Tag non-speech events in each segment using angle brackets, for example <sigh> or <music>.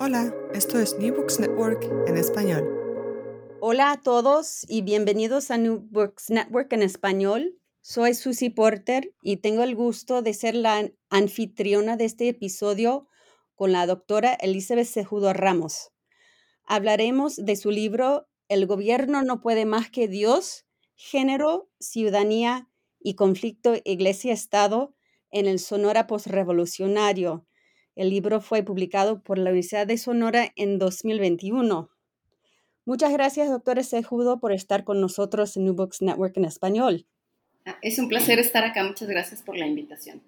Hola, esto es New Books Network en español. Hola a todos y bienvenidos a New Books Network en español. Soy Susie Porter y tengo el gusto de ser la anfitriona de este episodio con la doctora Elizabeth Sejudo Ramos. Hablaremos de su libro El gobierno no puede más que Dios, género, ciudadanía y conflicto iglesia-estado en el Sonora postrevolucionario. El libro fue publicado por la Universidad de Sonora en 2021. Muchas gracias, doctora Sejudo, por estar con nosotros en New Books Network en español. Ah, es un placer estar acá. Muchas gracias por la invitación.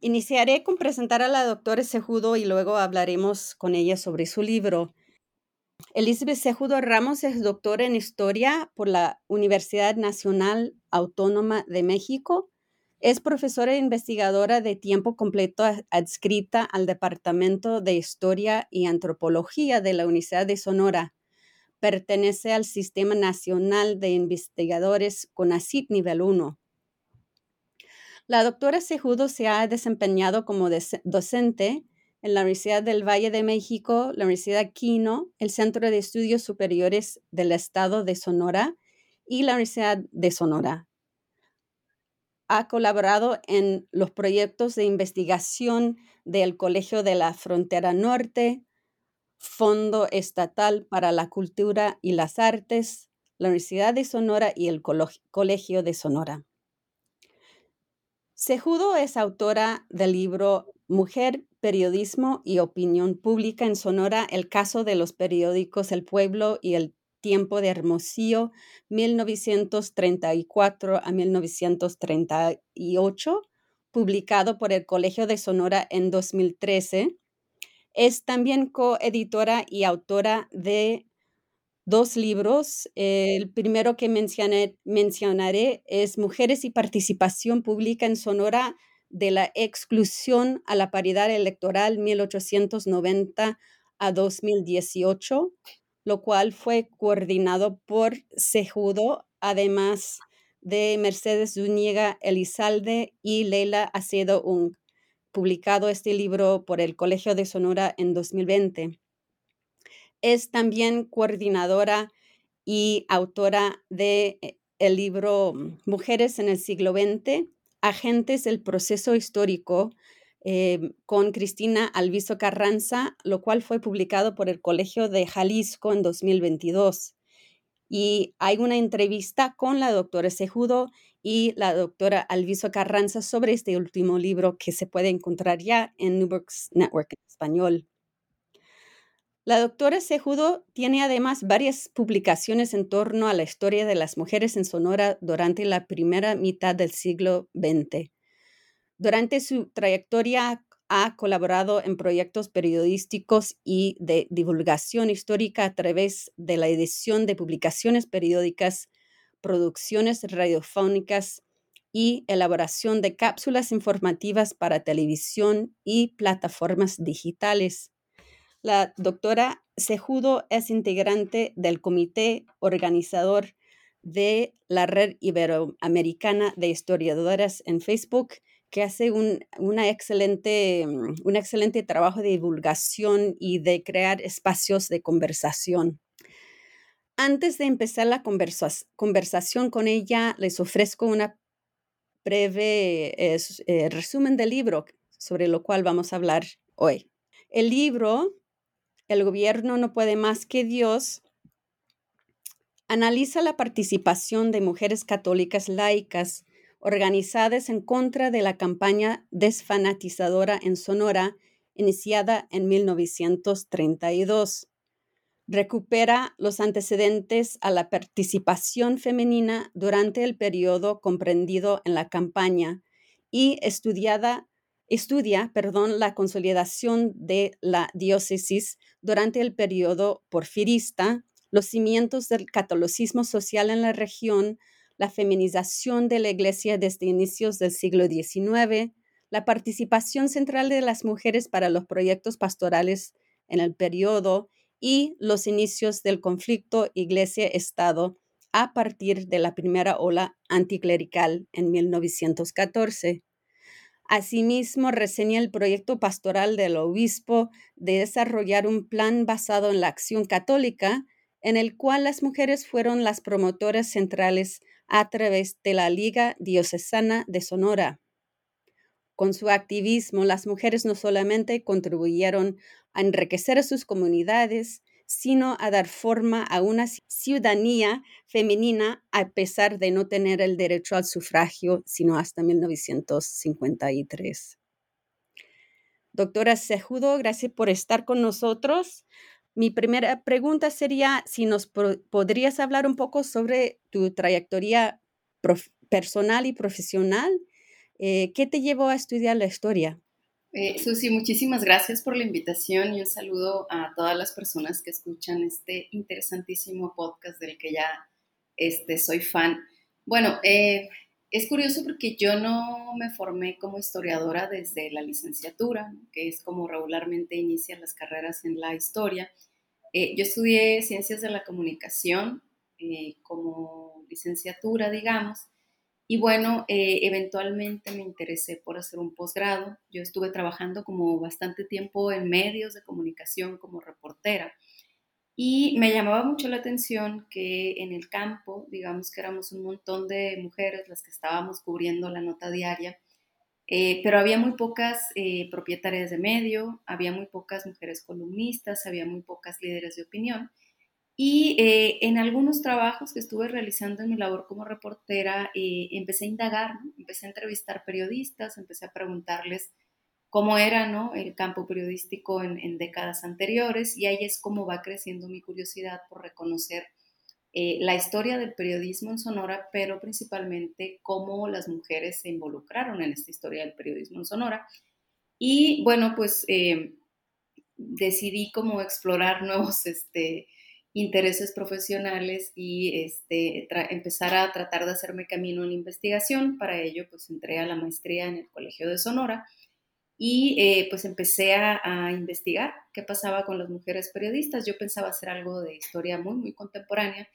Iniciaré con presentar a la doctora Sejudo y luego hablaremos con ella sobre su libro. Elizabeth Sejudo Ramos es doctora en Historia por la Universidad Nacional Autónoma de México es profesora e investigadora de tiempo completo adscrita al Departamento de Historia y Antropología de la Universidad de Sonora. Pertenece al Sistema Nacional de Investigadores CONACYT Nivel 1. La doctora Sejudo se ha desempeñado como docente en la Universidad del Valle de México, la Universidad Quino, el Centro de Estudios Superiores del Estado de Sonora y la Universidad de Sonora ha colaborado en los proyectos de investigación del Colegio de la Frontera Norte, Fondo Estatal para la Cultura y las Artes, la Universidad de Sonora y el Colegio de Sonora. Sejudo es autora del libro Mujer, Periodismo y Opinión Pública en Sonora, el caso de los periódicos El Pueblo y El Tiempo de Hermosillo, 1934 a 1938, publicado por el Colegio de Sonora en 2013. Es también coeditora y autora de dos libros. El primero que mencionaré es Mujeres y Participación Pública en Sonora de la exclusión a la paridad electoral 1890 a 2018 lo cual fue coordinado por Sejudo, además de Mercedes Zúñiga Elizalde y Leila Acedo Un, publicado este libro por el Colegio de Sonora en 2020. Es también coordinadora y autora de eh, el libro Mujeres en el siglo XX, Agentes del proceso histórico, Em, con Cristina Alviso Carranza, lo cual fue publicado por el Colegio de Jalisco en 2022. Y hay una entrevista con la doctora Sejudo y la doctora Alviso Carranza sobre este último libro que se puede encontrar ya en New Books Network en español. La doctora Sejudo tiene además varias publicaciones en torno a la historia de las mujeres en Sonora durante la primera mitad del siglo XX. Durante su trayectoria ha colaborado en proyectos periodísticos y de divulgación histórica a través de la edición de publicaciones periódicas, producciones radiofónicas y elaboración de cápsulas informativas para televisión y plataformas digitales. La doctora Sejudo es integrante del comité organizador de la Red Iberoamericana de Historiadoras en Facebook que hace un, una excelente, mm, un excelente trabajo de divulgación y de crear espacios de conversación. Antes de empezar la conversación con ella, les ofrezco una breve eh, resumen del libro sobre lo cual vamos a hablar hoy. El libro, El gobierno no puede más que Dios, analiza la participación de mujeres católicas laicas organizadas en contra de la campaña desfanatizadora en Sonora iniciada en 1932. Recupera los antecedentes a la participación femenina durante el periodo comprendido en la campaña y estudia perdón, la consolidación de la diócesis durante el periodo porfirista, los cimientos del catolicismo social en la región, la feminización de la Iglesia desde inicios del siglo XIX, la participación central de las mujeres para los proyectos pastorales en el periodo y los inicios del conflicto Iglesia-Estado a partir de la primera ola anticlerical en 1914. Asimismo, reseña el proyecto pastoral del obispo de desarrollar un plan basado en la acción católica, en el cual las mujeres fueron las promotoras centrales a través de la Liga Diocesana de Sonora. Con su activismo, las mujeres no solamente contribuyeron a enriquecer a sus comunidades, sino a dar forma a una ciudadanía femenina a pesar de no tener el derecho al sufragio sino hasta 1953. Doctora Sejudo, gracias por estar con nosotros. Mi primera pregunta sería si nos podrías hablar un poco sobre tu trayectoria personal y profesional. Eh, ¿Qué te llevó a estudiar la historia? Eh, Susi, muchísimas gracias por la invitación y un saludo a todas las personas que escuchan este interesantísimo podcast del que ya este, soy fan. Bueno, eh, es curioso porque yo no me formé como historiadora desde la licenciatura, que es como regularmente inician las carreras en la historia. Eh, yo estudié ciencias de la comunicación como licenciatura, digamos, y bueno, eh, eventualmente me interesé por hacer un posgrado. Yo estuve trabajando como bastante tiempo en medios de comunicación como reportera. Y me llamaba mucho la atención que en el campo, digamos que éramos un montón de mujeres las que estábamos cubriendo la nota diaria, eh, pero había muy pocas eh, propietarias de medio, había muy pocas mujeres columnistas, había muy pocas líderes de opinión. Y eh, en algunos trabajos que estuve realizando en mi labor como reportera, empecé a indagar, empecé a entrevistar periodistas, empecé a preguntarles cómo era ¿no? el campo periodístico en, décadas anteriores y ahí es como va creciendo mi curiosidad por reconocer eh, la historia del periodismo en Sonora, pero principalmente cómo las mujeres se involucraron en esta historia del periodismo en Sonora. Y bueno, pues decidí como explorar nuevos... Este, intereses profesionales y este, empezar a tratar de hacerme camino en investigación. Para ello, pues entré a la maestría en el Colegio de Sonora y eh, pues empecé a, investigar qué pasaba con las mujeres periodistas. Yo pensaba hacer algo de historia muy, muy contemporánea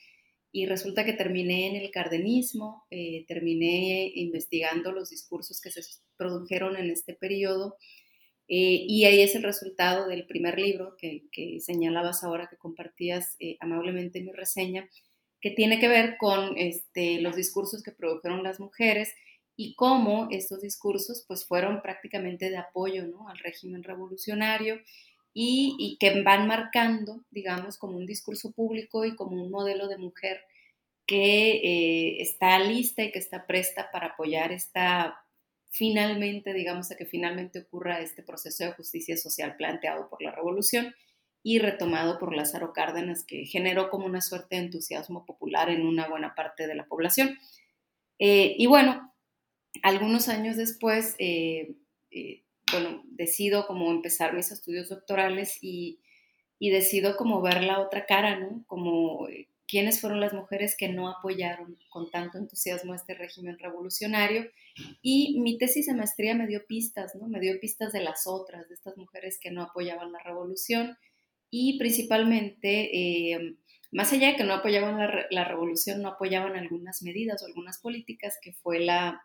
y resulta que terminé en el cardenismo, eh, terminé investigando los discursos que se produjeron en este periodo eh, y ahí es el resultado del primer libro que, señalabas ahora, que compartías amablemente mi reseña, que tiene que ver con este, los discursos que produjeron las mujeres y cómo estos discursos pues, fueron prácticamente de apoyo ¿no? al régimen revolucionario y, que van marcando, digamos, como un discurso público y como un modelo de mujer que eh, está lista y que está presta para apoyar esta finalmente, digamos, a que finalmente ocurra este proceso de justicia social planteado por la revolución y retomado por Lázaro Cárdenas, que generó como una suerte de entusiasmo popular en una buena parte de la población. Eh, y bueno, algunos años después, eh, eh, bueno, decido como empezar mis estudios doctorales y, y, decido como ver la otra cara, ¿no? Como quiénes fueron las mujeres que no apoyaron con tanto entusiasmo este régimen revolucionario. Y mi tesis de maestría me dio pistas, ¿no? Me dio pistas de las otras, de estas mujeres que no apoyaban la revolución y principalmente, eh, más allá de que no apoyaban la, revolución, no apoyaban algunas medidas o algunas políticas, que fue la,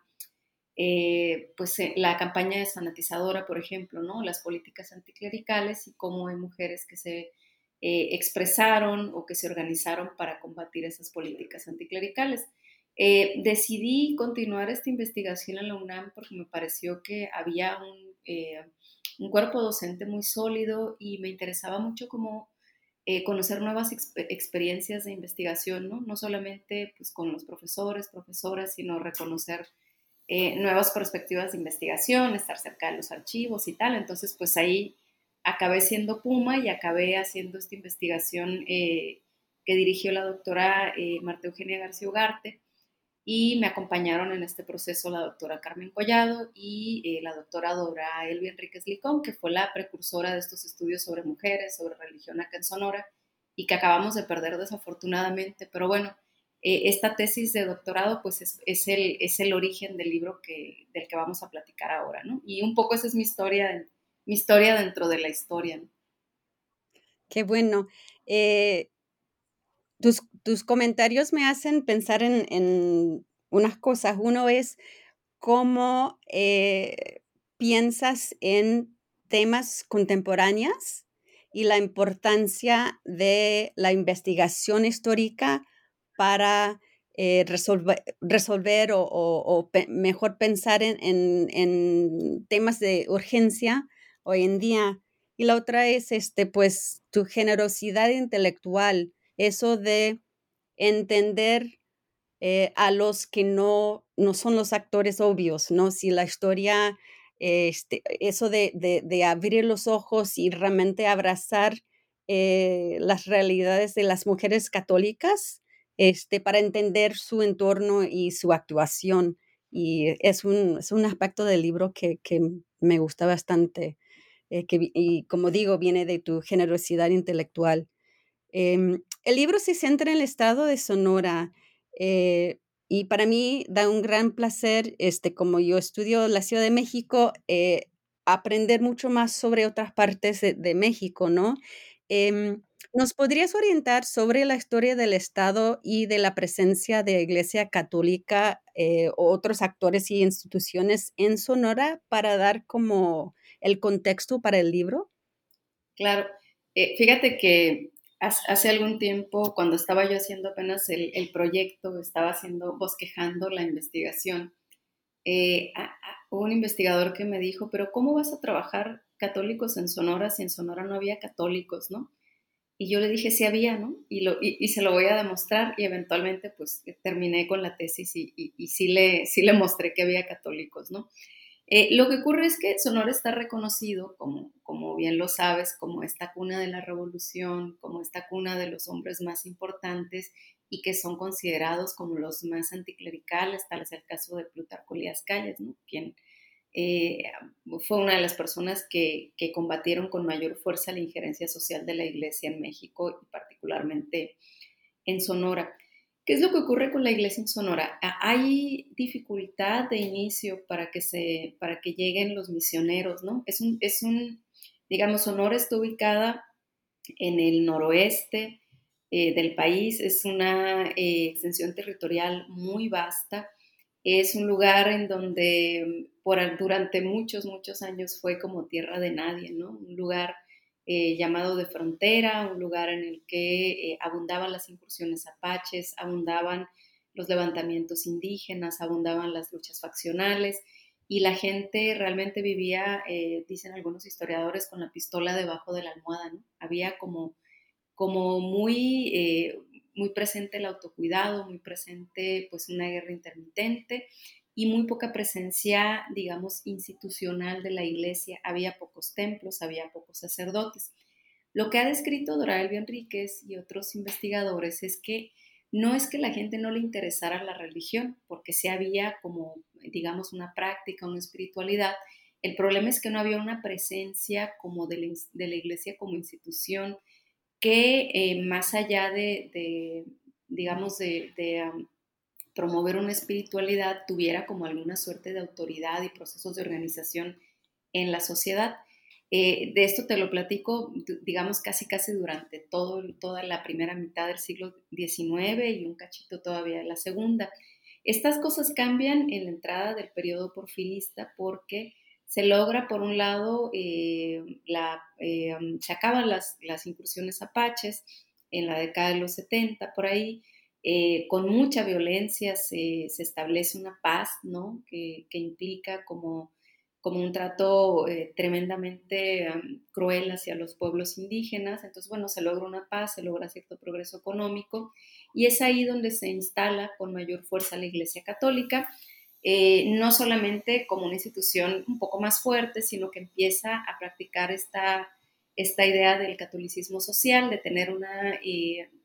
eh, pues, eh, la campaña desfanatizadora, por ejemplo, ¿no? Las políticas anticlericales y cómo hay mujeres que se eh, expresaron o que se organizaron para combatir esas políticas anticlericales. Eh, decidí continuar esta investigación en la UNAM porque me pareció que había un, eh, un cuerpo docente muy sólido y me interesaba mucho como conocer nuevas experiencias de investigación, ¿no? no solamente pues, con los profesores, profesoras, sino reconocer nuevas perspectivas de investigación, estar cerca de los archivos y tal. Entonces, pues ahí acabé siendo Puma y acabé haciendo esta investigación eh, que dirigió la doctora eh, Marta Eugenia García Ugarte y me acompañaron en este proceso la doctora Carmen Collado y eh, la doctora Dora Elvi Enríquez Licón, que fue la precursora de estos estudios sobre mujeres, sobre religión acá en Sonora y que acabamos de perder desafortunadamente, pero bueno, esta tesis de doctorado pues es, el, es el origen del libro que, del que vamos a platicar ahora, ¿no? Y un poco esa es mi historia mi historia dentro de la historia. Qué bueno. Eh, tus, comentarios me hacen pensar en, unas cosas. Uno es cómo eh, piensas en temas contemporáneos y la importancia de la investigación histórica para eh, resolver, o, mejor pensar en, temas de urgencia hoy en día. Y la otra es, este, pues, tu generosidad intelectual, eso de entender eh, a los que no, no son los actores obvios, ¿no? Si la historia, este, eso de, de, abrir los ojos y realmente abrazar eh, las realidades de las mujeres católicas, este, para entender su entorno y su actuación. Y es un, es un aspecto del libro que, que me gusta bastante. Eh, que, y como digo, viene de tu generosidad intelectual. Em, el libro se centra en el estado de Sonora eh, y para mí da un gran placer, este, como yo estudio la Ciudad de México, eh, aprender mucho más sobre otras partes de, México, ¿no? Em, ¿Nos podrías orientar sobre la historia del Estado y de la presencia de Iglesia Católica eh, o otros actores y instituciones en Sonora para dar como el contexto para el libro? Claro, fíjate que hace algún tiempo, cuando estaba yo haciendo apenas el, proyecto, estaba haciendo, bosquejando la investigación, eh, un investigador que me dijo, pero ¿cómo vas a trabajar católicos en Sonora si en Sonora no había católicos, no? Y yo le dije, sí había, ¿no? Y, se lo voy a demostrar y eventualmente pues terminé con la tesis y, y, sí, le, sí le mostré que había católicos, ¿no? Eh, lo que ocurre es que Sonora está reconocido, como, como bien lo sabes, como esta cuna de la revolución, como esta cuna de los hombres más importantes y que son considerados como los más anticlericales, tal es el caso de Plutarco Elías Calles, ¿no? quien eh, fue una de las personas que, que, combatieron con mayor fuerza la injerencia social de la Iglesia en México y particularmente en Sonora. ¿Qué es lo que ocurre con la iglesia en Sonora? Hay dificultad de inicio para que, se, para que lleguen los misioneros, ¿no? Es un, es un, digamos, Sonora está ubicada en el noroeste eh, del país, es una eh, extensión territorial muy vasta, es un lugar en donde por, durante muchos, muchos años fue como tierra de nadie, ¿no? Un lugar eh, llamado de frontera, un lugar en el que eh, abundaban las incursiones apaches, abundaban los levantamientos indígenas, abundaban las luchas faccionales y la gente realmente vivía, eh, dicen algunos historiadores, con la pistola debajo de la almohada, ¿no? Había como, como muy, muy presente el autocuidado, muy presente pues una guerra intermitente y muy poca presencia, digamos, institucional de la iglesia. Había pocos templos, había pocos sacerdotes. Lo que ha descrito Dora Elvia Enríquez y otros investigadores es que no es que la gente no le interesara la religión, porque sí había como, digamos, una práctica, una espiritualidad. El problema es que no había una presencia como de la, iglesia como institución que eh, más allá de, digamos, de, promover una espiritualidad tuviera como alguna suerte de autoridad y procesos de organización en la sociedad. Eh, de esto te lo platico, digamos, casi casi durante todo, toda la primera mitad del siglo XIX y un cachito todavía de la segunda. Estas cosas cambian en la entrada del periodo porfirista porque se logra, por un lado, eh, eh, se acaban las, las incursiones apaches en la década de los 70, por ahí, eh, con mucha violencia se, establece una paz, ¿no? Que, implica como, como, un trato eh, tremendamente cruel hacia los pueblos indígenas. Entonces, bueno, se logra una paz, se logra cierto progreso económico y es ahí donde se instala con mayor fuerza la Iglesia Católica. Eh, no solamente como una institución un poco más fuerte, sino que empieza a practicar esta, esta idea del catolicismo social, de tener una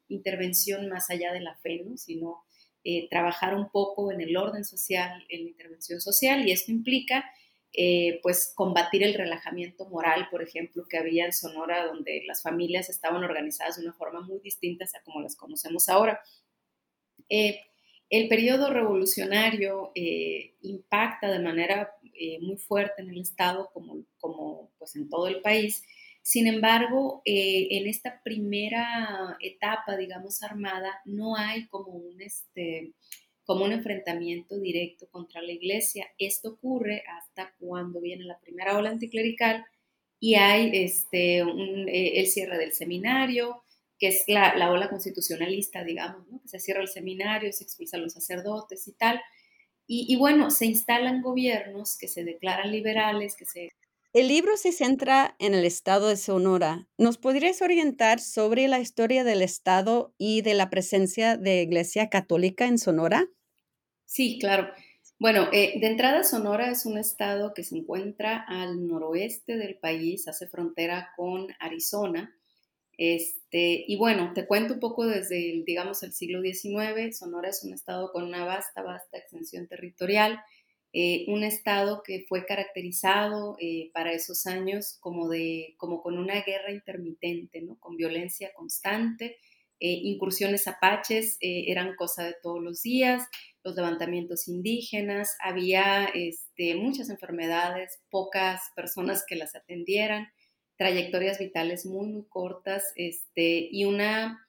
intervención más allá de la fe, sino eh, trabajar un poco en el orden social, en la intervención social, y esto implica eh, pues combatir el relajamiento moral, por ejemplo, que había en Sonora, donde las familias estaban organizadas de una forma muy distinta a como las conocemos ahora. Eh, el periodo revolucionario impacta de manera muy fuerte en el Estado, como, como pues en todo el país, sin embargo, eh, en esta primera etapa, digamos, armada, no hay como un, este, como un enfrentamiento directo contra la iglesia. Esto ocurre hasta cuando viene la primera ola anticlerical y hay este, eh, el cierre del seminario, que es la, ola constitucionalista, digamos, ¿no? que se cierra el seminario, se expulsan los sacerdotes y tal. Y, bueno, se instalan gobiernos que se declaran liberales, que se... El libro se centra en el estado de Sonora. ¿Nos podrías orientar sobre la historia del estado y de la presencia de Iglesia Católica en Sonora? Sí, claro. Bueno, eh, de entrada Sonora es un estado que se encuentra al noroeste del país, hace frontera con Arizona. Este, y bueno, te cuento un poco desde, el, digamos, el siglo XIX. Sonora es un estado con una vasta, vasta extensión territorial, eh, un estado que fue caracterizado eh, para esos años como, de, como con una guerra intermitente, ¿no? con violencia constante. incursiones apaches eran cosa de todos los días los levantamientos indígenas, había este, muchas enfermedades, pocas personas que las atendieran, trayectorias vitales muy, muy cortas este, y una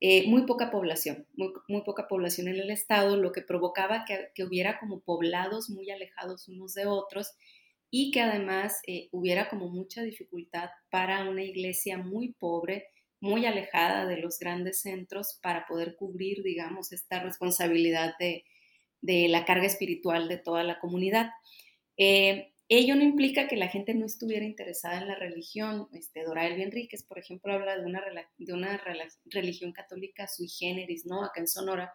eh, muy poca población, muy, poca población en el estado, lo que provocaba que, hubiera como poblados muy alejados unos de otros y que además eh, hubiera como mucha dificultad para una iglesia muy pobre, muy alejada de los grandes centros para poder cubrir, digamos, esta responsabilidad de, la carga espiritual de toda la comunidad. Eh, ello no implica que la gente no estuviera interesada en la religión. Este, Dora Elvia Enríquez, por ejemplo, habla de una, religión católica sui generis, ¿no? Acá en Sonora,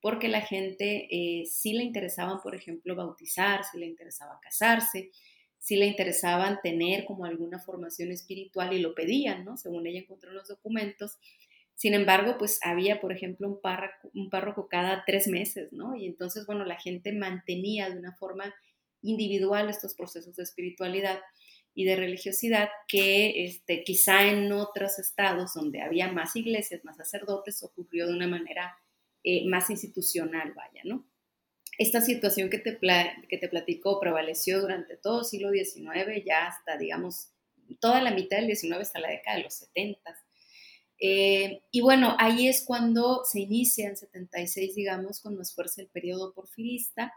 porque la gente eh, sí le interesaban, por ejemplo, bautizar, sí le interesaba casarse, si le interesaban tener como alguna formación espiritual y lo pedían, ¿no? Según ella encontró en los documentos. Sin embargo, pues había, por ejemplo, un párroco, un párroco cada tres meses, ¿no? Y entonces, bueno, la gente mantenía de una forma individual estos procesos de espiritualidad y de religiosidad que este, quizá en otros estados donde había más iglesias, más sacerdotes, ocurrió de una manera eh, más institucional, vaya, ¿no? esta situación que te, que te platico prevaleció durante todo el siglo XIX, ya hasta, digamos, toda la mitad del XIX hasta la década de los 70. Eh, y bueno, ahí es cuando se inicia en 76, digamos, con más fuerza el periodo porfirista.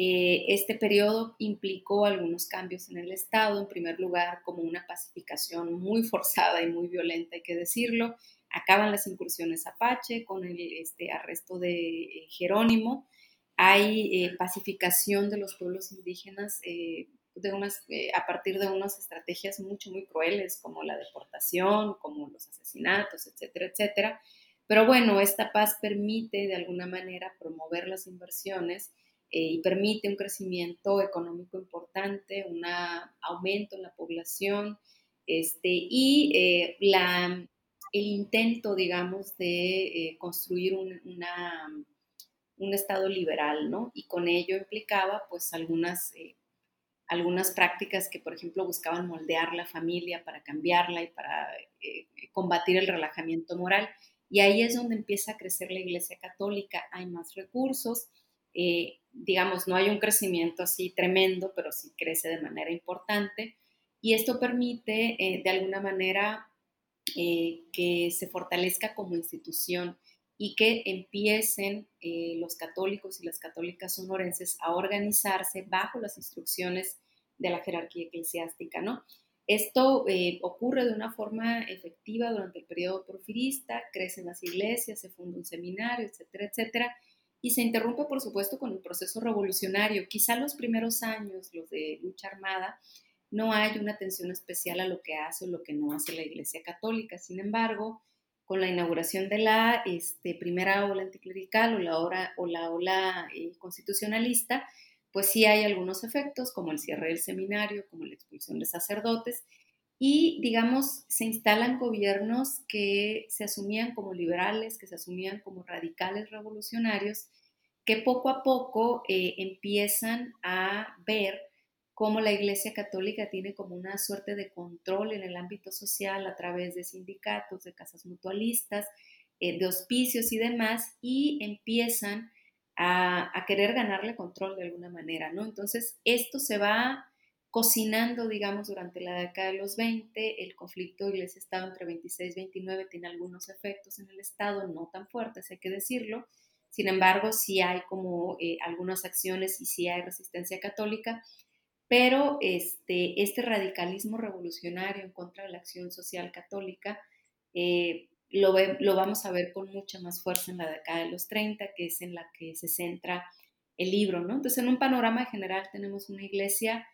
Eh, este periodo implicó algunos cambios en el Estado, en primer lugar, como una pacificación muy forzada y muy violenta, hay que decirlo. Acaban las incursiones apache con el este, arresto de Jerónimo, hay eh, pacificación de los pueblos indígenas eh, de unas, a partir de unas estrategias mucho, muy crueles, como la deportación, como los asesinatos, etcétera, etcétera. Pero bueno, esta paz permite de alguna manera promover las inversiones y permite un crecimiento económico importante, un aumento en la población este, y la, el intento, digamos, de construir una un Estado liberal, ¿no? Y con ello implicaba pues algunas, eh, algunas prácticas que, por ejemplo, buscaban moldear la familia para cambiarla y para eh, combatir el relajamiento moral. Y ahí es donde empieza a crecer la Iglesia Católica, hay más recursos, eh, digamos, no hay un crecimiento así tremendo, pero sí crece de manera importante. Y esto permite, de alguna manera, que se fortalezca como institución y que empiecen eh, los católicos y las católicas sonorenses a organizarse bajo las instrucciones de la jerarquía eclesiástica, ¿no? Esto eh, ocurre de una forma efectiva durante el periodo porfirista, crecen las iglesias, se funda un seminario, etcétera, etcétera, y se interrumpe, por supuesto, con el proceso revolucionario. Quizá los primeros años, los de lucha armada, no hay una atención especial a lo que hace o lo que no hace la Iglesia Católica. Sin embargo, con la inauguración de la este, primera ola anticlerical o la, ola, eh, constitucionalista, pues sí hay algunos efectos, como el cierre del seminario, como la expulsión de sacerdotes, y digamos, se instalan gobiernos que se asumían como liberales, que se asumían como radicales revolucionarios, que poco a poco eh, empiezan a ver cómo la Iglesia Católica tiene como una suerte de control en el ámbito social a través de sindicatos, de casas mutualistas, eh, de hospicios y demás, y empiezan a, querer ganarle control de alguna manera, ¿no? Entonces, esto se va cocinando, digamos, durante la década de los 20, el conflicto Iglesia-Estado entre 26 y 29 tiene algunos efectos en el Estado, no tan fuertes, hay que decirlo, Sin embargo, sí hay como eh, algunas acciones y sí hay resistencia católica, pero este, este radicalismo revolucionario en contra de la acción social católica eh, lo, lo, vamos a ver con mucha más fuerza en la década de los 30, que es en la que se centra el libro, ¿no? Entonces, en un panorama general tenemos una iglesia,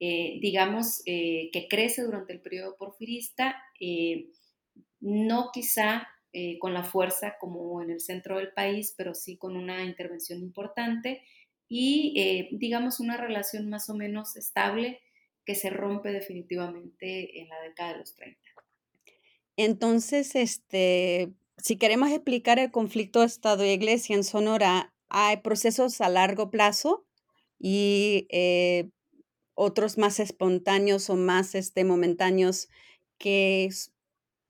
eh, digamos, que crece durante el periodo porfirista, no quizá eh, con la fuerza como en el centro del país, pero sí con una intervención importante y, eh, digamos, una relación más o menos estable que se rompe definitivamente en la década de los 30. Entonces, este, si queremos explicar el conflicto Estado y Iglesia en Sonora, hay procesos a largo plazo y eh, otros más espontáneos o más este, momentáneos que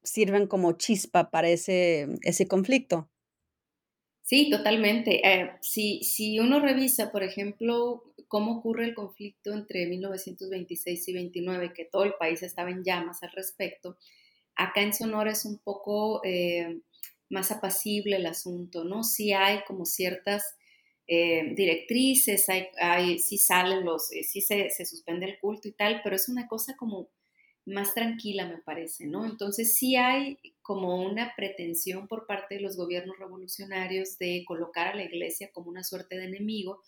sirven como chispa para ese, ese conflicto. Sí, totalmente. Eh, si, si uno revisa, por ejemplo, cómo ocurre el conflicto entre 1926 y 29, que todo el país estaba en llamas al respecto, acá en Sonora es un poco eh, más apacible el asunto, ¿no? Sí hay como ciertas eh, directrices, hay, hay, sí salen los, sí se, se, suspende el culto y tal, pero es una cosa como más tranquila, me parece, ¿no? Entonces sí hay como una pretensión por parte de los gobiernos revolucionarios de colocar a la iglesia como una suerte de enemigo.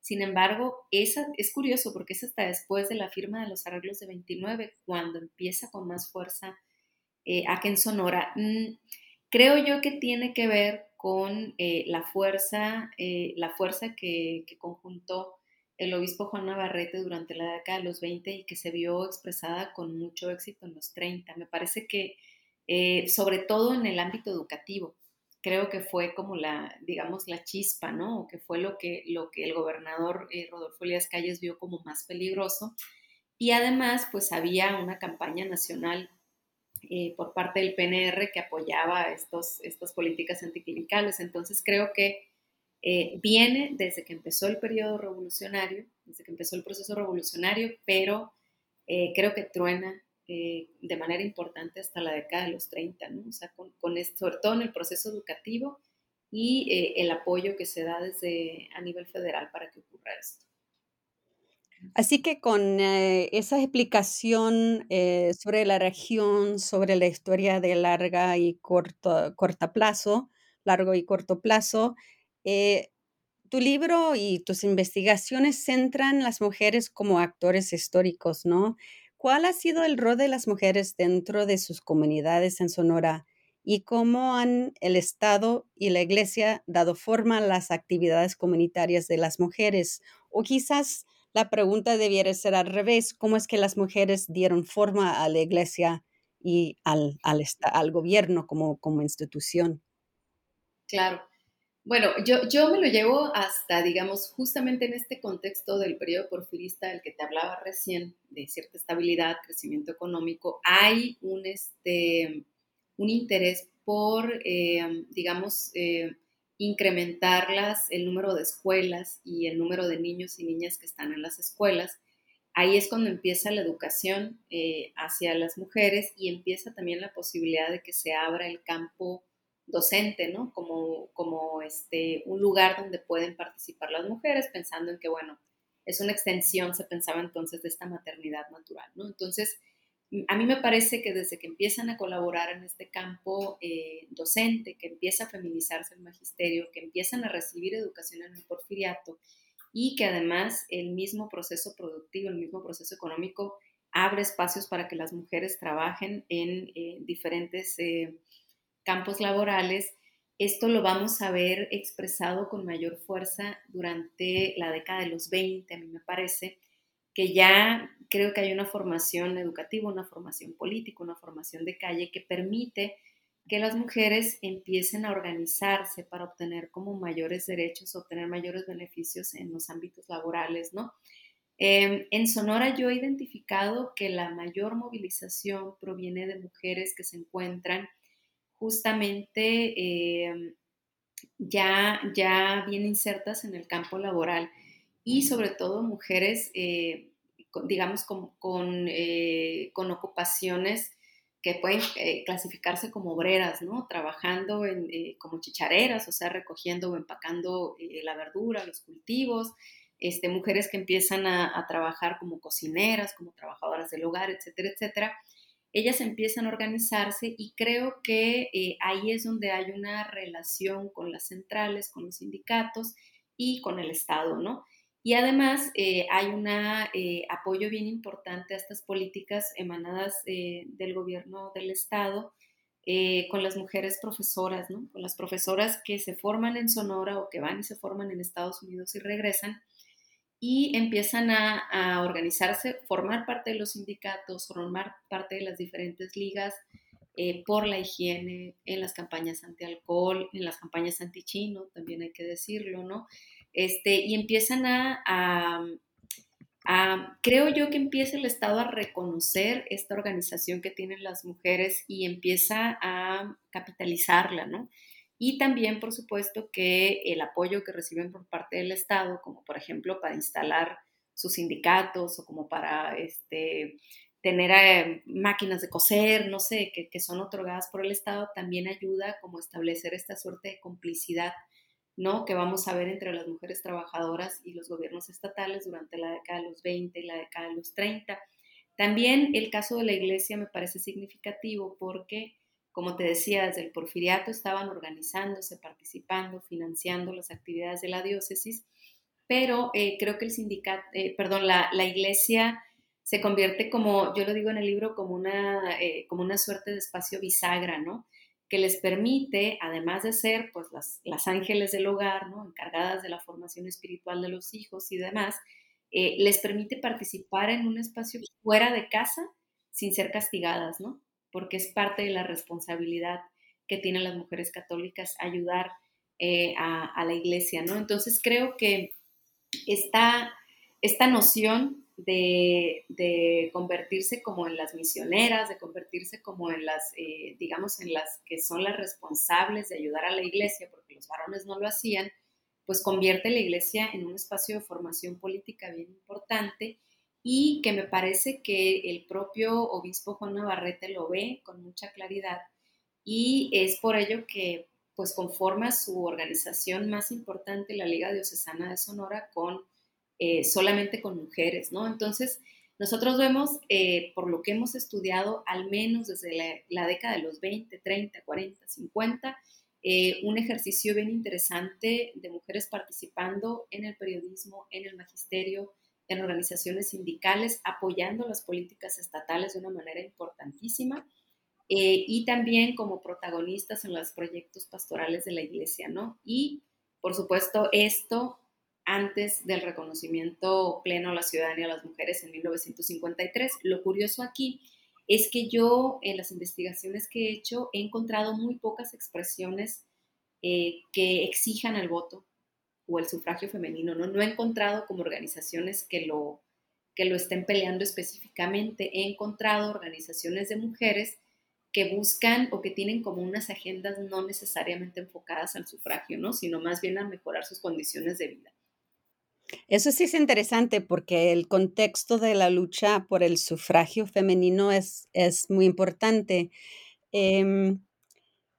Sin embargo, esa, es curioso porque es hasta después de la firma de los arreglos de 29 cuando empieza con más fuerza eh, acá en Sonora. Mm, creo yo que tiene que ver con eh, la fuerza, eh, la fuerza que, conjuntó el obispo Juan Navarrete durante la década de los 20 y que se vio expresada con mucho éxito en los 30. Me parece que, eh, sobre todo en el ámbito educativo, creo que fue como la, digamos, la chispa, ¿no? O que fue lo que, lo que el gobernador Rodolfo Elías Calles vio como más peligroso. Y además, pues había una campaña nacional eh, por parte del PNR que apoyaba estos, estas políticas anticlericales. Entonces creo que eh, viene desde que empezó el periodo revolucionario, desde que empezó el proceso revolucionario, pero eh, creo que truena de manera importante hasta la década de los 30, ¿no? O sea, con, sobre todo en el proceso educativo y el apoyo que se da desde a nivel federal para que ocurra esto. Así que con esa explicación sobre la región, sobre la historia de larga y corto, corta plazo, largo y corto plazo, eh, tu libro y tus investigaciones centran las mujeres como actores históricos, ¿no? ¿Cuál ha sido el rol de las mujeres dentro de sus comunidades en Sonora y cómo han el Estado y la Iglesia dado forma a las actividades comunitarias de las mujeres? O quizás la pregunta debiera ser al revés, ¿cómo es que las mujeres dieron forma a la Iglesia y al, al, al gobierno como, como institución? Claro. Bueno, yo, yo me lo llevo hasta, digamos, justamente en este contexto del periodo porfirista del que te hablaba recién, de cierta estabilidad, crecimiento económico, hay un, este, un interés por, eh, digamos, eh, incrementar el número de escuelas y el número de niños y niñas que están en las escuelas. Ahí es cuando empieza la educación eh, hacia las mujeres y empieza también la posibilidad de que se abra el campo docente, ¿no? Como, como este, un lugar donde pueden participar las mujeres, pensando en que, bueno, es una extensión, se pensaba entonces, de esta maternidad natural, ¿no? Entonces, a mí me parece que desde que empiezan a colaborar en este campo eh, docente, que empieza a feminizarse el magisterio, que empiezan a recibir educación en el porfiriato y que además el mismo proceso productivo, el mismo proceso económico abre espacios para que las mujeres trabajen en eh, diferentes eh, campos laborales, esto lo vamos a ver expresado con mayor fuerza durante la década de los 20, a mí me parece, que ya creo que hay una formación educativa, una formación política, una formación de calle que permite que las mujeres empiecen a organizarse para obtener como mayores derechos, obtener mayores beneficios en los ámbitos laborales, ¿no? Em, en Sonora yo he identificado que la mayor movilización proviene de mujeres que se encuentran justamente eh, ya, ya bien insertas en el campo laboral y sobre todo mujeres, eh, digamos, con, eh, con, ocupaciones que pueden eh, clasificarse como obreras, ¿no? Trabajando eh, como chichareras, o sea, recogiendo o empacando la verdura, los cultivos, este, mujeres que empiezan a, a, trabajar como cocineras, como trabajadoras del hogar, etcétera, etcétera. Ellas empiezan a organizarse y creo que ahí es donde hay una relación con las centrales, con los sindicatos y con el Estado, ¿no? Y además eh, hay un eh, apoyo bien importante a estas políticas emanadas eh, del gobierno del Estado con las mujeres profesoras, ¿no? con las profesoras que se forman en Sonora o que van y se forman en Estados Unidos y regresan y empiezan a, a organizarse, formar parte de los sindicatos, formar parte de las diferentes ligas por la higiene, en las campañas anti-alcohol, en las campañas anti-chino, también hay que decirlo, ¿no? Este, y empiezan a, creo yo que empieza el Estado a reconocer esta organización que tienen las mujeres y empieza a capitalizarla, ¿no? Y también, por supuesto, que el apoyo que reciben por parte del Estado, como por ejemplo para instalar sus sindicatos o como para este, tener eh, máquinas de coser, no sé, que, que, son otorgadas por el Estado, también ayuda como a establecer esta suerte de complicidad ¿no? que vamos a ver entre las mujeres trabajadoras y los gobiernos estatales durante la década de los 20 y la década de los 30. También el caso de la iglesia me parece significativo porque, como te decía, desde el porfiriato estaban organizándose, participando, financiando las actividades de la diócesis, pero eh, creo que el sindicato, eh, perdón, la, la, iglesia se convierte como, yo lo digo en el libro, como una, eh, como una suerte de espacio bisagra, ¿no? Que les permite, además de ser pues las, ángeles del hogar, ¿no? encargadas de la formación espiritual de los hijos y demás, eh, les permite participar en un espacio fuera de casa sin ser castigadas, ¿no? Porque es parte de la responsabilidad que tienen las mujeres católicas ayudar eh, a, la iglesia, ¿no? Entonces creo que esta, esta noción de, convertirse como en las misioneras, de convertirse como en las, eh, digamos, en las que son las responsables de ayudar a la iglesia, porque los varones no lo hacían, pues convierte la iglesia en un espacio de formación política bien importante y que me parece que el propio obispo Juan Navarrete lo ve con mucha claridad y es por ello que pues conforma su organización más importante, la Liga Diocesana de Sonora, con eh, solamente con mujeres, ¿no? Entonces, nosotros vemos, eh, por lo que hemos estudiado, al menos desde la, década de los 20, 30, 40, 50, un ejercicio bien interesante de mujeres participando en el periodismo, en el magisterio, en organizaciones sindicales, apoyando las políticas estatales de una manera importantísima. Eh, y también como protagonistas en los proyectos pastorales de la iglesia, ¿no? Y, por supuesto, esto antes del reconocimiento pleno a la ciudadanía de las mujeres en 1953. Lo curioso aquí es que yo en las investigaciones que he hecho he encontrado muy pocas expresiones eh, que exijan el voto o el sufragio femenino. ¿no? he encontrado como organizaciones que lo, que lo estén peleando específicamente. He encontrado organizaciones de mujeres que buscan o que tienen como unas agendas no necesariamente enfocadas al sufragio, ¿no? sino más bien a mejorar sus condiciones de vida. Eso sí es interesante porque el contexto de la lucha por el sufragio femenino es, es muy importante. Em,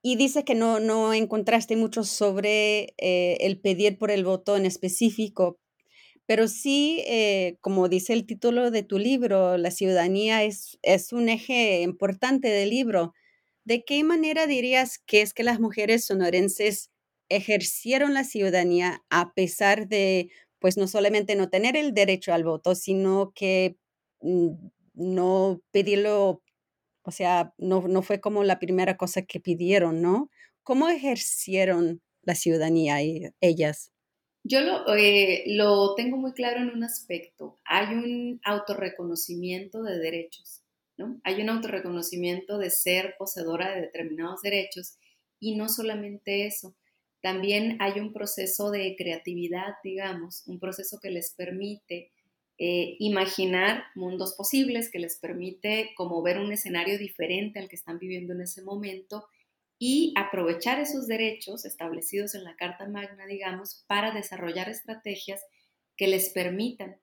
y dice que no, no encontraste mucho sobre eh, el pedir por el voto en específico, pero sí, eh, como dice el título de tu libro, la ciudadanía es, es un eje importante del libro. ¿De qué manera dirías que es que las mujeres sonorenses ejercieron la ciudadanía a pesar de pues no solamente no tener el derecho al voto, sino que mm, no pedirlo, o sea, no, no fue como la primera cosa que pidieron, ¿no? ¿Cómo ejercieron la ciudadanía ellas? Yo lo, eh, lo tengo muy claro en un aspecto. Hay un autorreconocimiento de derechos, ¿no? Hay un autorreconocimiento de ser poseedora de determinados derechos y no solamente eso, también hay un proceso de creatividad, digamos, un proceso que les permite eh, imaginar mundos posibles, que les permite como ver un escenario diferente al que están viviendo en ese momento y aprovechar esos derechos establecidos en la Carta Magna, digamos, para desarrollar estrategias que les permitan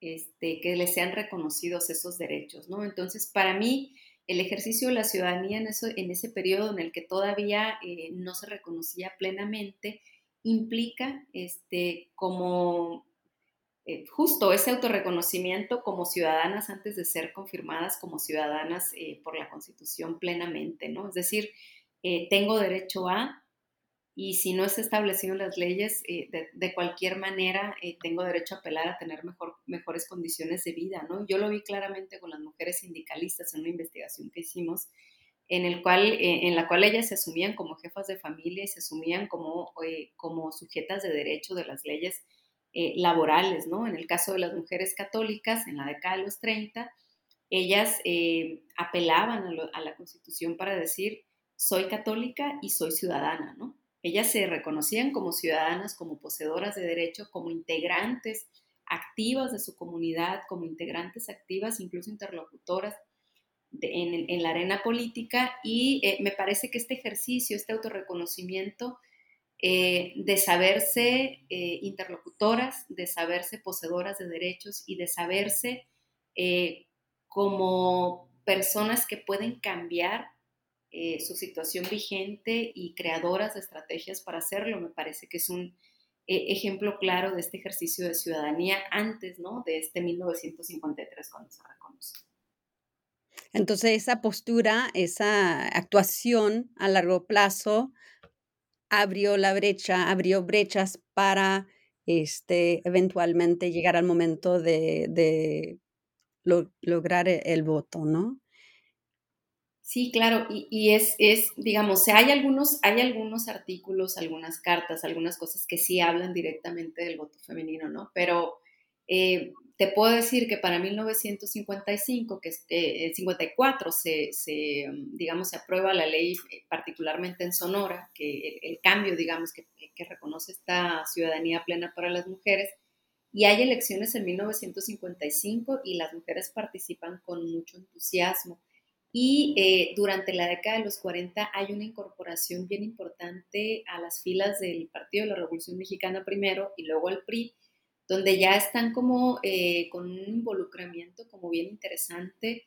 este, que les sean reconocidos esos derechos, ¿no? Entonces, para mí, el ejercicio de la ciudadanía en, eso, en ese periodo en el que todavía eh, no se reconocía plenamente implica este, como eh, justo ese autorreconocimiento como ciudadanas antes de ser confirmadas como ciudadanas eh, por la Constitución plenamente, ¿no? Es decir, tengo derecho a, y si no es establecido las leyes, eh, de, cualquier manera eh, tengo derecho a apelar a tener mejor, mejores condiciones de vida, ¿no? Yo lo vi claramente con las mujeres sindicalistas en una investigación que hicimos, en, el cual, eh, en la cual ellas se asumían como jefas de familia y se asumían como, como sujetas de derecho de las leyes laborales, ¿no? En el caso de las mujeres católicas, en la década de los 30, ellas apelaban a, a la Constitución para decir, soy católica y soy ciudadana, ¿no? Ellas se reconocían como ciudadanas, como poseedoras de derechos, como integrantes activas de su comunidad, como integrantes activas, incluso interlocutoras en, la arena política. Y eh, me parece que este ejercicio, este autorreconocimiento eh, de saberse eh, interlocutoras, de saberse poseedoras de derechos y de saberse como personas que pueden cambiar eh, su situación vigente y creadoras de estrategias para hacerlo. Me parece que es un eh, ejemplo claro de este ejercicio de ciudadanía antes ¿no? de este 1953 cuando se reconoce. Entonces esa postura, esa actuación a largo plazo abrió la brecha, abrió brechas para este, eventualmente llegar al momento de, lograr e, el voto, ¿no? Sí, claro, y, es, es, digamos, hay algunos, hay algunos artículos, algunas cartas, algunas cosas que sí hablan directamente del voto femenino, ¿no? Pero eh, te puedo decir que para 1955, que es el 54, se, se, digamos, se aprueba la ley, eh, particularmente en Sonora, que el, cambio, digamos, que, que reconoce esta ciudadanía plena para las mujeres, y hay elecciones en 1955 y las mujeres participan con mucho entusiasmo. Y eh, durante la década de los 40 hay una incorporación bien importante a las filas del Partido de la Revolución Mexicana primero y luego al PRI, donde ya están como eh, con un involucramiento como bien interesante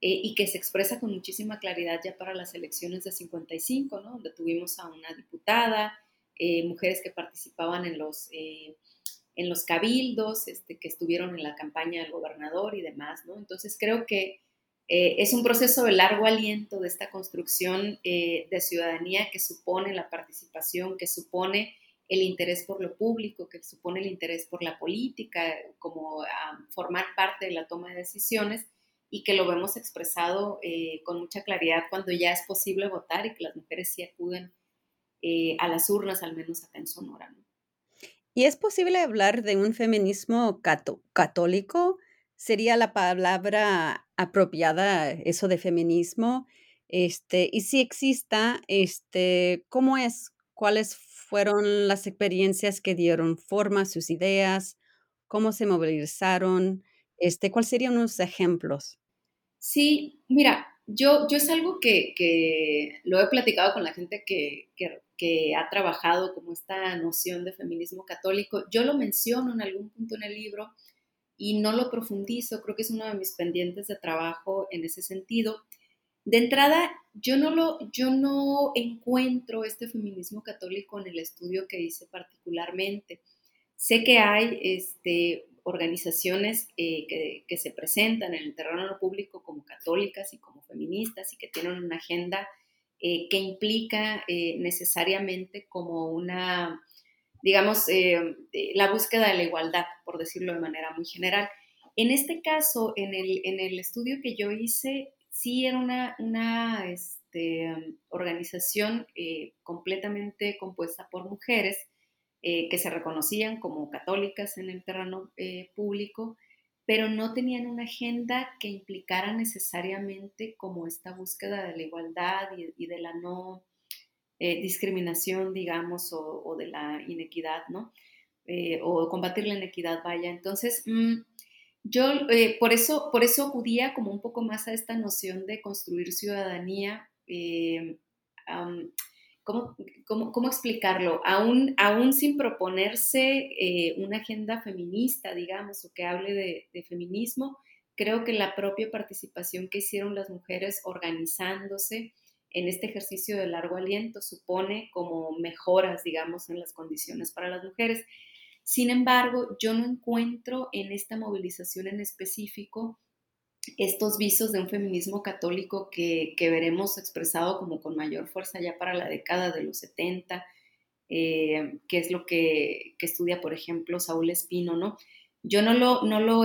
eh, y que se expresa con muchísima claridad ya para las elecciones de 55, ¿no? donde tuvimos a una diputada, mujeres que participaban en los, en los cabildos, este, que estuvieron en la campaña del gobernador y demás. ¿no? Entonces creo que eh, es un proceso de largo aliento de esta construcción eh, de ciudadanía que supone la participación, que supone el interés por lo público, que supone el interés por la política, como formar parte de la toma de decisiones y que lo vemos expresado eh, con mucha claridad cuando ya es posible votar y que las mujeres sí acuden a las urnas, al menos acá en Sonora. ¿Y es posible hablar de un feminismo católico? sería la palabra apropiada, eso de feminismo. Este, y si exista, este, ¿cómo es? ¿Cuáles fueron las experiencias que dieron forma a sus ideas? ¿Cómo se movilizaron? Este, ¿Cuáles serían unos ejemplos? Sí, mira, yo, yo es algo que, lo he platicado con la gente que, que, ha trabajado como esta noción de feminismo católico. Yo lo menciono en algún punto en el libro y no lo profundizo, creo que es uno de mis pendientes de trabajo en ese sentido. De entrada, yo no, lo, yo no encuentro este feminismo católico en el estudio que hice particularmente. Sé que hay este, organizaciones eh, que, que, se presentan en el terreno público como católicas y como feministas y que tienen una agenda eh, que implica eh, necesariamente como una digamos, eh, la búsqueda de la igualdad, por decirlo de manera muy general. En este caso, en el, en el estudio que yo hice, sí era una, una este, organización eh, completamente compuesta por mujeres eh, que se reconocían como católicas en el terreno público, pero no tenían una agenda que implicara necesariamente como esta búsqueda de la igualdad y de la no eh, discriminación, digamos, o, de la inequidad, ¿no? Eh, o combatir la inequidad, vaya. Entonces, mm, yo eh, por, eso, por eso acudía como un poco más a esta noción de construir ciudadanía. ¿cómo, cómo, explicarlo? Aún, aún sin proponerse una agenda feminista, digamos, o que hable de feminismo, creo que la propia participación que hicieron las mujeres organizándose en este ejercicio de largo aliento supone como mejoras, digamos, en las condiciones para las mujeres. Sin embargo, yo no encuentro en esta movilización en específico estos visos de un feminismo católico que, veremos expresado como con mayor fuerza ya para la década de los 70, eh, que es lo que, estudia, por ejemplo, Saúl Espino, ¿no? Yo no lo, no, lo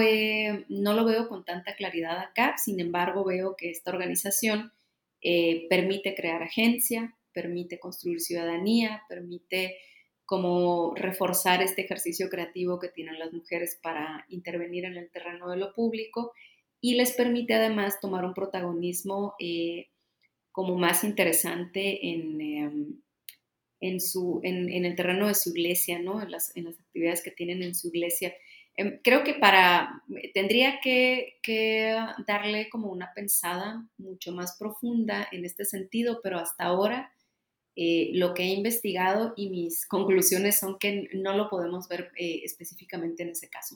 no lo veo con tanta claridad acá, sin embargo veo que esta organización eh, permite crear agencia, permite construir ciudadanía, permite como reforzar este ejercicio creativo que tienen las mujeres para intervenir en el terreno de lo público y les permite además tomar un protagonismo eh, como más interesante en, em, en, su, en, el terreno de su iglesia, ¿no? en, las, en las actividades que tienen en su iglesia. Em, creo que para, tendría que, darle como una pensada mucho más profunda en este sentido, pero hasta ahora eh, lo que he investigado y mis <laughs> conclusiones son que no lo podemos ver eh, específicamente en ese caso.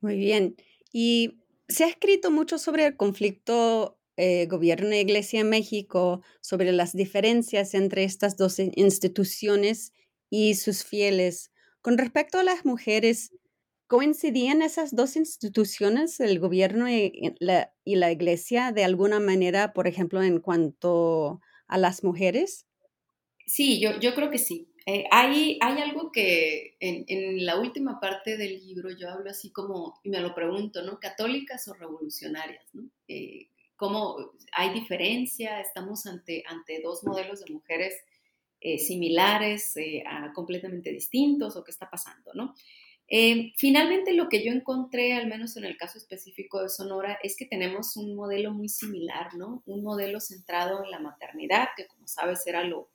Muy bien. Y se ha escrito mucho sobre el conflicto eh, gobierno iglesia en México, sobre las diferencias entre estas dos instituciones y sus fieles. Con respecto a las mujeres, ¿coincidían esas dos instituciones, el gobierno y la, iglesia, de alguna manera, por ejemplo, en cuanto a las mujeres? Sí, yo, creo que sí. Eh, hay, algo que en, en, la última parte del libro yo hablo así como, y me lo pregunto, ¿no? ¿Católicas o revolucionarias? ¿no? Eh, ¿Cómo hay diferencia? ¿Estamos ante, ante dos modelos de mujeres eh, similares, completamente distintos o qué está pasando? ¿no? finalmente lo que yo encontré, al menos en el caso específico de Sonora, es que tenemos un modelo muy similar, ¿no? Un modelo centrado en la maternidad, que como sabes era lo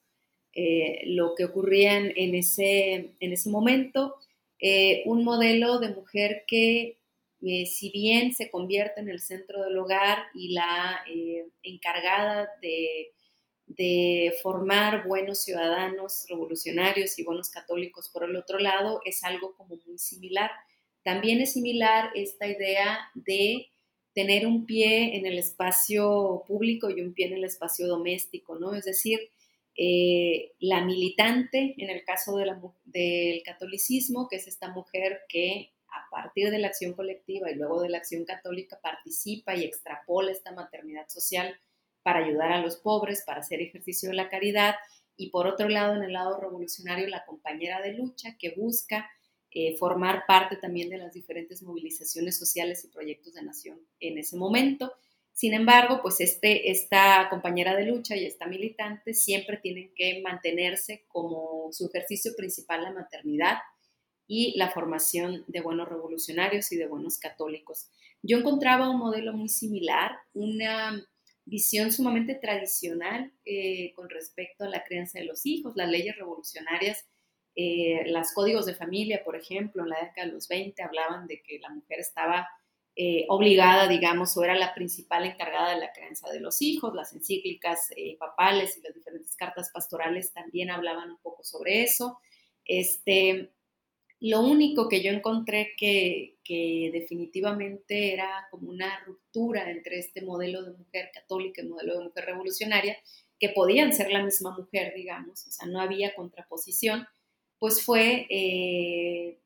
eh, lo que ocurría en, ese, en ese momento, eh, un modelo de mujer que eh, si bien se convierte en el centro del hogar y la encargada de, de, formar buenos ciudadanos revolucionarios y buenos católicos por el otro lado, es algo como muy similar. También es similar esta idea de tener un pie en el espacio público y un pie en el espacio doméstico, ¿no? Es decir, eh, la militante, en el caso de del catolicismo, que es esta mujer que a partir de la acción colectiva y luego de la acción católica participa y extrapola esta maternidad social para ayudar a los pobres, para hacer ejercicio de la caridad, y por otro lado, en el lado revolucionario, la compañera de lucha que busca eh, formar parte también de las diferentes movilizaciones sociales y proyectos de nación en ese momento sin embargo, pues este, esta compañera de lucha y esta militante siempre tienen que mantenerse como su ejercicio principal la maternidad y la formación de buenos revolucionarios y de buenos católicos. Yo encontraba un modelo muy similar, una visión sumamente tradicional eh, con respecto a la crianza de los hijos, las leyes revolucionarias, eh, los códigos de familia, por ejemplo, en la década de los 20 hablaban de que la mujer estaba eh, obligada, digamos, o era la principal encargada de la crianza de los hijos. Las encíclicas eh, papales y las diferentes cartas pastorales también hablaban un poco sobre eso. Este, lo único que yo encontré que, definitivamente era como una ruptura entre este modelo de mujer católica y el modelo de mujer revolucionaria, que podían ser la misma mujer, digamos, o sea, no había contraposición, pues fue, eh,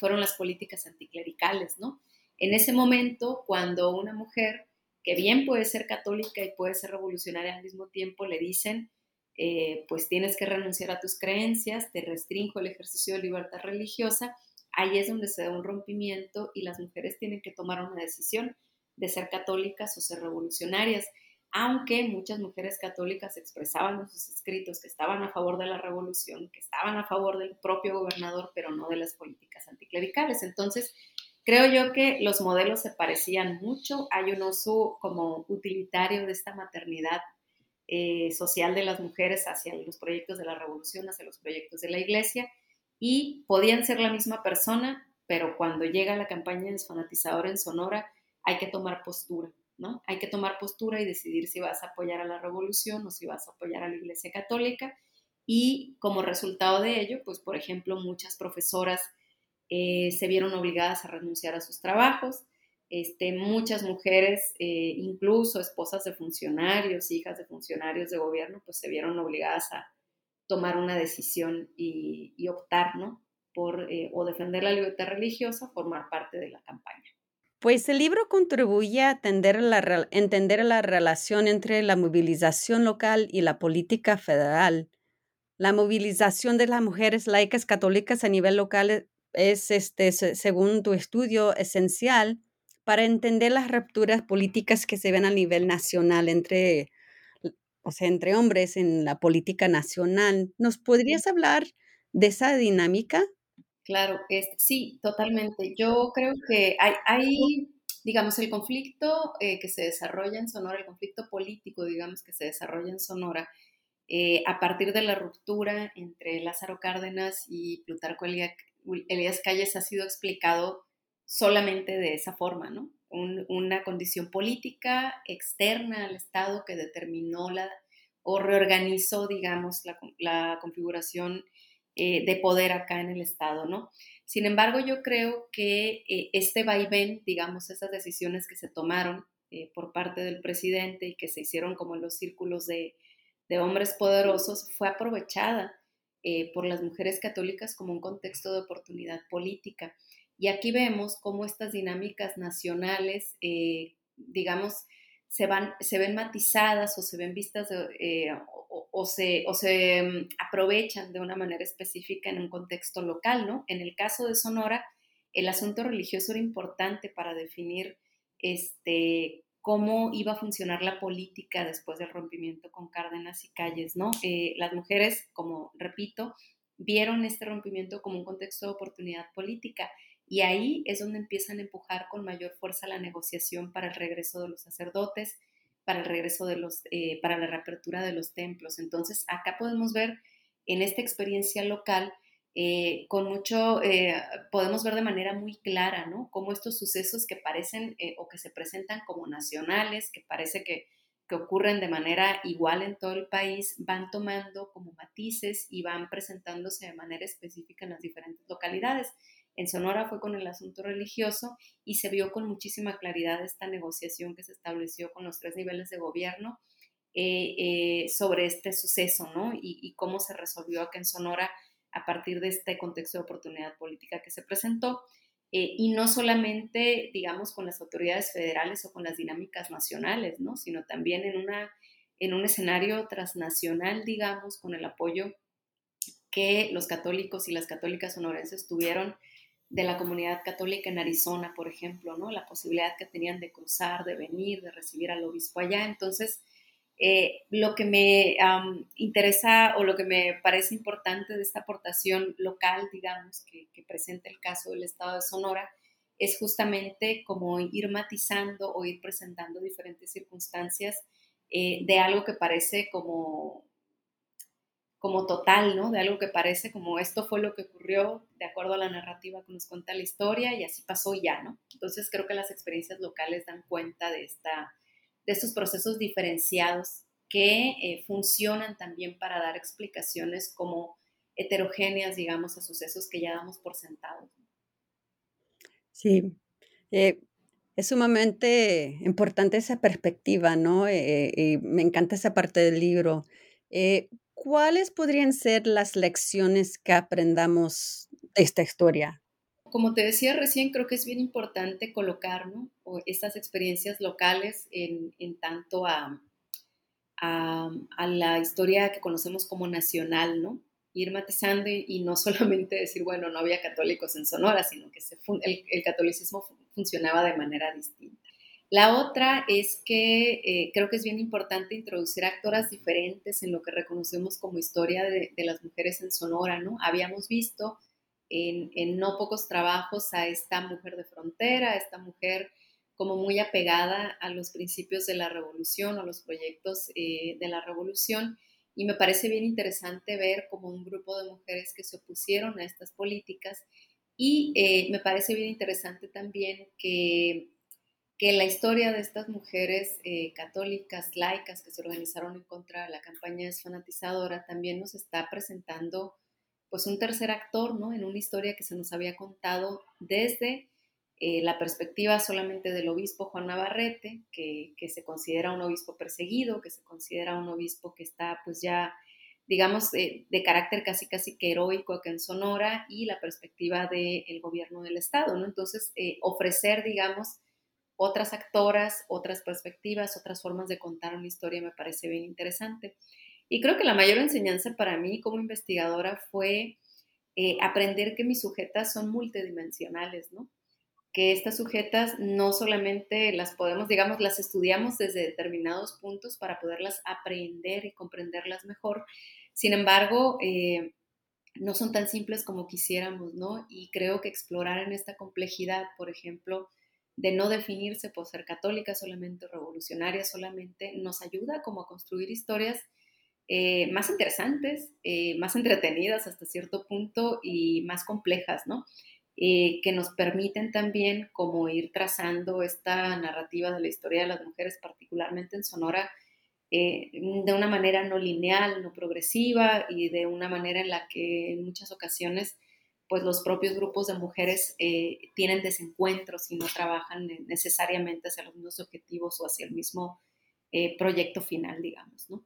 fueron las políticas anticlericales, ¿no? En ese momento, cuando una mujer que bien puede ser católica y puede ser revolucionaria al mismo tiempo, le dicen, eh, pues tienes que renunciar a tus creencias, te restringo el ejercicio de libertad religiosa, ahí es donde se da un rompimiento y las mujeres tienen que tomar una decisión de ser católicas o ser revolucionarias, aunque muchas mujeres católicas expresaban en sus escritos que estaban a favor de la revolución, que estaban a favor del propio gobernador, pero no de las políticas anticlericales. Entonces, Creo yo que los modelos se parecían mucho. Hay un uso como utilitario de esta maternidad eh, social de las mujeres hacia los proyectos de la revolución, hacia los proyectos de la iglesia, y podían ser la misma persona, pero cuando llega la campaña desfanatizadora en Sonora, hay que tomar postura, ¿no? Hay que tomar postura y decidir si vas a apoyar a la revolución o si vas a apoyar a la iglesia católica. Y como resultado de ello, pues por ejemplo, muchas profesoras eh, se vieron obligadas a renunciar a sus trabajos. Este, muchas mujeres, eh, incluso esposas de funcionarios, hijas de funcionarios de gobierno, pues se vieron obligadas a tomar una decisión y, optar, ¿no? Por eh, o defender la libertad religiosa, formar parte de la campaña. Pues el libro contribuye a entender la, entender la relación entre la movilización local y la política federal. La movilización de las mujeres laicas católicas a nivel local es, este, según tu estudio, esencial para entender las rupturas políticas que se ven a nivel nacional entre, o sea, entre hombres en la política nacional. ¿Nos podrías hablar de esa dinámica? Claro, sí, totalmente. Yo creo que hay, hay digamos, el conflicto eh, que se desarrolla en Sonora, el conflicto político, digamos, que se desarrolla en Sonora, eh, a partir de la ruptura entre Lázaro Cárdenas y Plutarco Elías Calles ha sido explicado solamente de esa forma, ¿no? una condición política externa al Estado que determinó la, o reorganizó, digamos, la, configuración eh, de poder acá en el Estado, ¿no? Sin embargo, yo creo que eh, este vaivén, digamos, esas decisiones que se tomaron eh, por parte del presidente y que se hicieron como en los círculos de, de hombres poderosos, fue aprovechada por las mujeres católicas como un contexto de oportunidad política. Y aquí vemos cómo estas dinámicas nacionales, eh, digamos, se, van, se ven matizadas o se ven vistas eh, o, se, o se mm, aprovechan de una manera específica en un contexto local, ¿no? En el caso de Sonora, el asunto religioso era importante para definir este, cómo iba a funcionar la política después del rompimiento con Cárdenas y Calles, ¿no? Eh, las mujeres, como repito, vieron este rompimiento como un contexto de oportunidad política y ahí es donde empiezan a empujar con mayor fuerza la negociación para el regreso de los sacerdotes, para el regreso de los, eh, para la reapertura de los templos. Entonces, acá podemos ver en esta experiencia local, eh, con mucho, eh, podemos ver de manera muy clara, ¿no? Cómo estos sucesos que parecen o que se presentan como nacionales, que parece que, que ocurren de manera igual en todo el país, van tomando como matices y van presentándose de manera específica en las diferentes localidades. En Sonora fue con el asunto religioso y se vio con muchísima claridad esta negociación que se estableció con los tres niveles de gobierno eh, eh, sobre este suceso, ¿no? Y, cómo se resolvió acá en Sonora a partir de este contexto de oportunidad política que se presentó. Eh, y no solamente, digamos, con las autoridades federales o con las dinámicas nacionales, ¿no? Sino también en, una, en un escenario transnacional, digamos, con el apoyo que los católicos y las católicas sonorenses tuvieron de la comunidad católica en Arizona, por ejemplo, ¿no? La posibilidad que tenían de cruzar, de venir, de recibir al obispo allá. Entonces, eh, lo que me interesa o lo que me parece importante de esta aportación local, digamos, que, presenta el caso del estado de Sonora, es justamente como ir matizando o ir presentando diferentes circunstancias eh, de algo que parece como como total, ¿no? De algo que parece como esto fue lo que ocurrió de acuerdo a la narrativa que nos cuenta la historia y así pasó ya, ¿no? Entonces creo que las experiencias locales dan cuenta de, esta, de estos procesos diferenciados que eh, funcionan también para dar explicaciones como heterogéneas, digamos, a sucesos que ya damos por sentados. Sí, eh, es sumamente importante esa perspectiva, ¿no? Eh, me encanta esa parte del libro. ¿Cuáles podrían ser las lecciones que aprendamos de esta historia? Como te decía recién, creo que es bien importante colocar estas experiencias locales en, tanto a, a, la historia que conocemos como nacional, ¿no? Ir matizando y, no <laughs> solamente decir, bueno, no había católicos en Sonora, sino que el catolicismo funcionaba de manera distinta. La otra es que eh, creo que es bien importante introducir actoras diferentes en lo que reconocemos como historia de, las mujeres en Sonora, ¿no? Habíamos visto en, no pocos trabajos a esta mujer de frontera, a esta mujer como muy apegada a los principios de la revolución, a los proyectos eh, de la revolución, y me parece bien interesante ver como un grupo de mujeres que se opusieron a estas políticas, y eh, me parece bien interesante también que que la historia de estas mujeres eh, católicas, laicas, que se organizaron en contra de la campaña desfanatizadora, también nos está presentando pues un tercer actor, ¿no? En una historia que se nos había contado desde eh, la perspectiva solamente del obispo Juan Navarrete, que, que, se considera un obispo perseguido, que se considera un obispo que está pues ya, digamos, de carácter casi casi que heroico acá en Sonora y la perspectiva del gobierno del Estado, ¿no? Entonces, eh, ofrecer, digamos, otras actoras, otras perspectivas, otras formas de contar una historia me parece bien interesante. Y creo que la mayor enseñanza para mí como investigadora fue eh, aprender que mis sujetas son multidimensionales, ¿no? que estas sujetas no solamente las podemos, digamos, las estudiamos desde determinados puntos para poderlas aprender y comprenderlas mejor. Sin embargo, eh, no son tan simples como quisiéramos, ¿no? Y creo que explorar en esta complejidad, por ejemplo, de no definirse por ser católica solamente, revolucionaria solamente, nos ayuda como a construir historias eh, más interesantes, eh, más entretenidas hasta cierto punto y más complejas, ¿no? Eh, que nos permiten también como ir trazando esta narrativa de la historia de las mujeres, particularmente en Sonora, eh, de una manera no lineal, no progresiva y de una manera en la que en muchas ocasiones pues los propios grupos de mujeres eh, tienen desencuentros y no trabajan necesariamente hacia los mismos objetivos o hacia el mismo proyecto final, digamos, ¿no?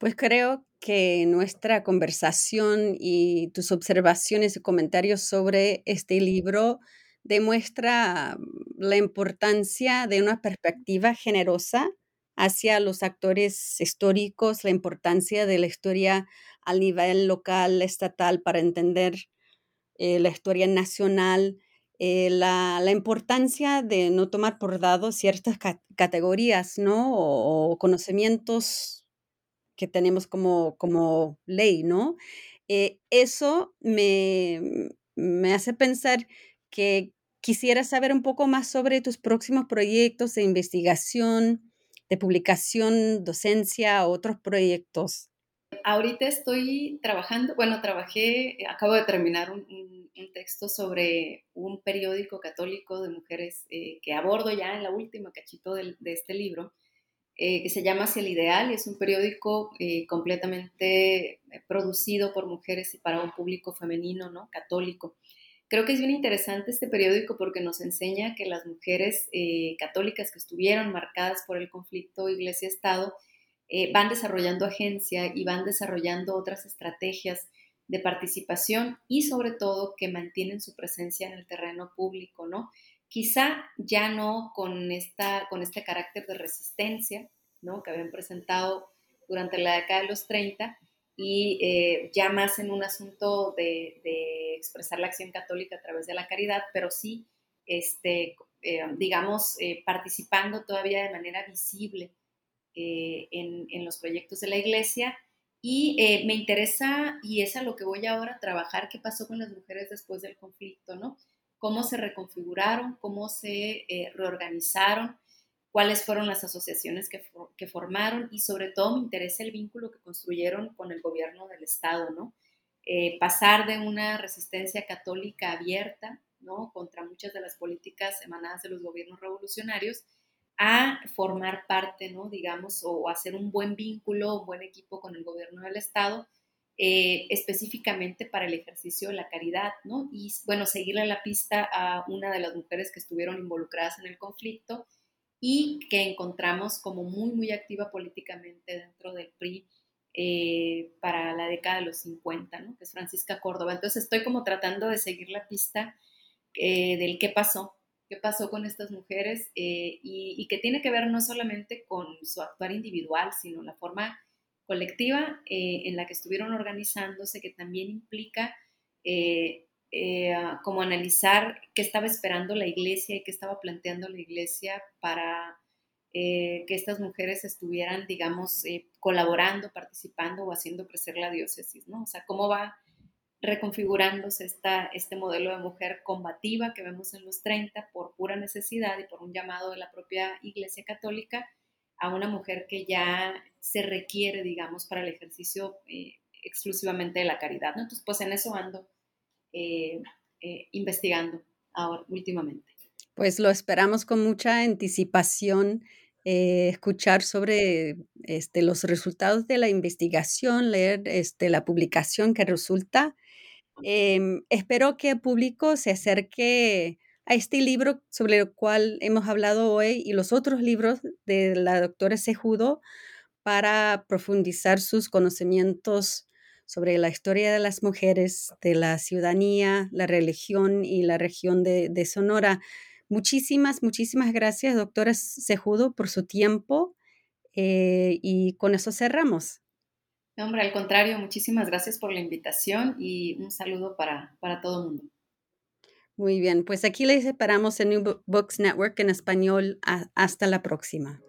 Pues creo que nuestra conversación y tus observaciones y comentarios sobre este libro demuestra mm, la importancia de una perspectiva generosa hacia los actores históricos, la importancia de la historia a nivel local, estatal, para entender eh, la historia nacional, eh, la, importancia de no tomar por dado ciertas categorías, ¿no? o conocimientos que tenemos como, como ley, ¿no? Eh, eso me, me hace pensar que quisiera saber un poco más sobre tus próximos proyectos de investigación, de publicación, docencia, otros proyectos. Ahorita estoy trabajando, bueno, trabajé, acabo de terminar un, texto sobre un periódico católico de mujeres eh, que abordo ya en la última cachito de, de este libro, eh, que se llama Hacia el Ideal y es un periódico eh, completamente eh, producido por mujeres y para un público femenino, ¿no? Católico. Creo que es bien interesante este periódico porque nos enseña que las mujeres católicas que estuvieron marcadas por el conflicto Iglesia-Estado van desarrollando agencia y van desarrollando otras estrategias de participación y sobre todo que mantienen su presencia en el terreno público, ¿no? quizá ya no con, esta, con este carácter de resistencia ¿no? que habían presentado durante la década de los 30 y eh, ya más en un asunto de, expresar la acción católica a través de la caridad, pero sí, este, eh, digamos, eh, participando todavía de manera visible en, en, los proyectos de la iglesia. Y me interesa, y es a lo que voy ahora a trabajar, qué pasó con las mujeres después del conflicto, ¿no? cómo se reconfiguraron, cómo se eh, reorganizaron, cuáles fueron las asociaciones que, formaron y sobre todo me interesa el vínculo que construyeron con el gobierno del Estado, ¿no? Eh, pasar de una resistencia católica abierta, ¿no? Contra muchas de las políticas emanadas de los gobiernos revolucionarios, a formar parte, ¿no? Digamos, o hacer un buen vínculo, un buen equipo con el gobierno del Estado, eh, específicamente para el ejercicio de la caridad, ¿no? Y bueno, seguirle la pista a una de las mujeres que estuvieron involucradas en el conflicto y que encontramos como muy, muy activa políticamente dentro del PRI eh, para la década de los 50, ¿no? Que es Francisca Córdoba. Entonces estoy como tratando de seguir la pista eh, del qué pasó, qué pasó con estas mujeres y, y que tiene que ver no solamente con su actuar individual, sino la forma colectiva eh, en la que estuvieron organizándose, que también implica eh, eh, como analizar qué estaba esperando la iglesia y qué estaba planteando la iglesia para que estas mujeres estuvieran, digamos, colaborando, participando o haciendo crecer la diócesis, ¿no? O sea, cómo va reconfigurándose esta, este modelo de mujer combativa que vemos en los 30 por pura necesidad y por un llamado de la propia Iglesia Católica a una mujer que ya se requiere, digamos, para el ejercicio eh, exclusivamente de la caridad, ¿no? Entonces, pues en eso ando eh, eh, investigando ahora, últimamente. Pues lo esperamos con mucha anticipación, escuchar sobre este, los resultados de la investigación, leer este, la publicación que resulta Em, espero que el público se acerque a este libro sobre el cual hemos hablado hoy y los otros libros de la doctora Sejudo para profundizar sus conocimientos sobre la historia de las mujeres, de la ciudadanía, la religión y la región de, Sonora. Muchísimas, muchísimas gracias, doctora Sejudo, por su tiempo eh, y con eso cerramos. No, hombre, al contrario, muchísimas gracias por la invitación y un saludo para, para todo el mundo. Muy bien, pues aquí les separamos en New Books Network en español. hasta la próxima.